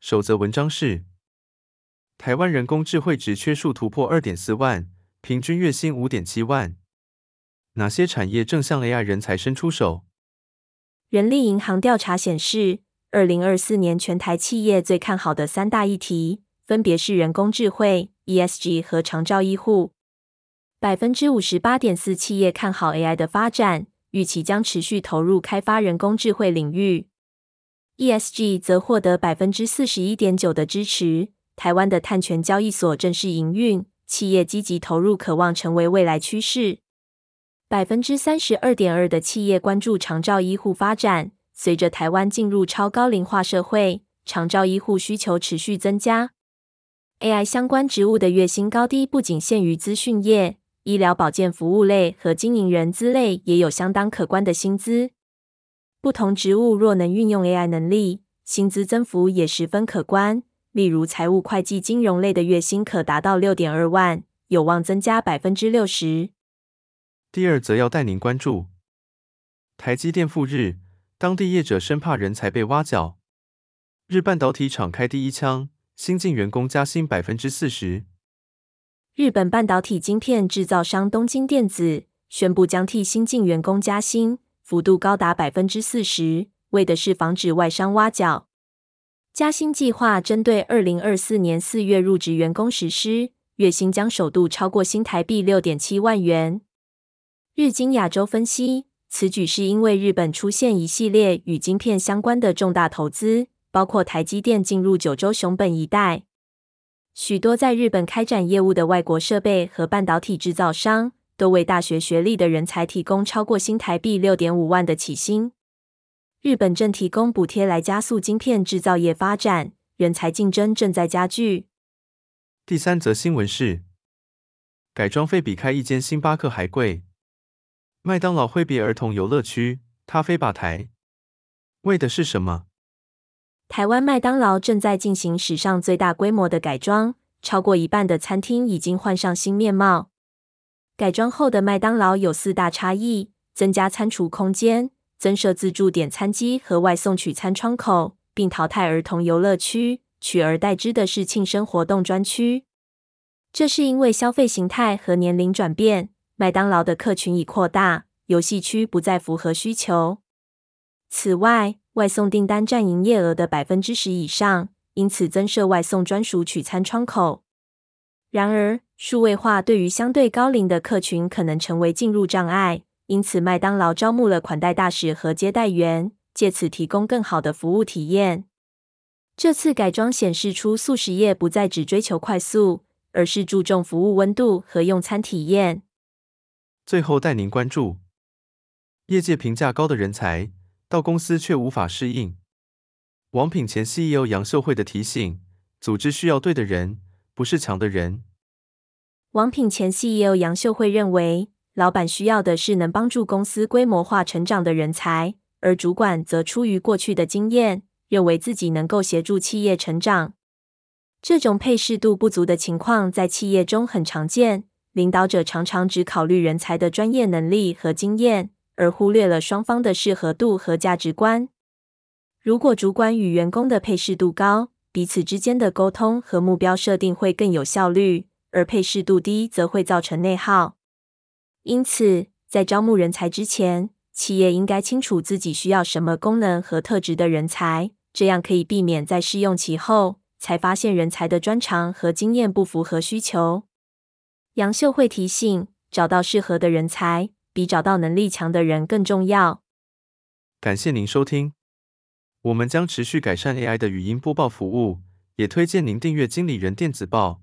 首则文章是：台湾人工智慧职缺数突破二点四万，平均月薪五点七万。哪些产业正向 AI 人才伸出手？人力银行调查显示，二零二四年全台企业最看好的三大议题，分别是人工智慧、ESG 和长照医护。百分之五十八点四企业看好 AI 的发展，预期将持续投入开发人工智慧领域。ESG 则获得百分之四十一点九的支持。台湾的碳权交易所正式营运，企业积极投入，渴望成为未来趋势。百分之三十二点二的企业关注长照医护发展，随着台湾进入超高龄化社会，长照医护需求持续增加。AI 相关职务的月薪高低不仅限于资讯业。医疗保健服务类和经营人资类也有相当可观的薪资。不同职务若能运用 AI 能力，薪资增幅也十分可观。例如，财务会计、金融类的月薪可达到六点二万，有望增加百分之六十。第二则要带您关注，台积电赴日，当地业者生怕人才被挖角。日半导体厂开第一枪，新进员工加薪百分之四十。日本半导体晶片制造商东京电子宣布，将替新进员工加薪，幅度高达百分之四十，为的是防止外商挖角。加薪计划针对二零二四年四月入职员工实施，月薪将首度超过新台币六点七万元。日经亚洲分析，此举是因为日本出现一系列与晶片相关的重大投资，包括台积电进入九州熊本一带。许多在日本开展业务的外国设备和半导体制造商，都为大学学历的人才提供超过新台币六点五万的起薪。日本正提供补贴来加速晶片制造业发展，人才竞争正在加剧。第三则新闻是，改装费比开一间星巴克还贵。麦当劳挥别儿童游乐区，咖啡吧台，为的是什么？台湾麦当劳正在进行史上最大规模的改装，超过一半的餐厅已经换上新面貌。改装后的麦当劳有四大差异：增加餐厨空间，增设自助点餐机和外送取餐窗口，并淘汰儿童游乐区，取而代之的是庆生活动专区。这是因为消费形态和年龄转变，麦当劳的客群已扩大，游戏区不再符合需求。此外，外送订单占营业额的百分之十以上，因此增设外送专属取餐窗口。然而，数位化对于相对高龄的客群可能成为进入障碍，因此麦当劳招募了款待大使和接待员，借此提供更好的服务体验。这次改装显示出速食业不再只追求快速，而是注重服务温度和用餐体验。最后带您关注业界评价高的人才。到公司却无法适应。王品前 CEO 杨秀慧的提醒：组织需要对的人，不是强的人。王品前 CEO 杨秀慧认为，老板需要的是能帮助公司规模化成长的人才，而主管则出于过去的经验，认为自己能够协助企业成长。这种配适度不足的情况在企业中很常见，领导者常常只考虑人才的专业能力和经验。而忽略了双方的适合度和价值观。如果主管与员工的配适度高，彼此之间的沟通和目标设定会更有效率；而配适度低，则会造成内耗。因此，在招募人才之前，企业应该清楚自己需要什么功能和特质的人才，这样可以避免在试用期后才发现人才的专长和经验不符合需求。杨秀慧提醒：找到适合的人才。比找到能力强的人更重要。感谢您收听，我们将持续改善 AI 的语音播报服务，也推荐您订阅经理人电子报，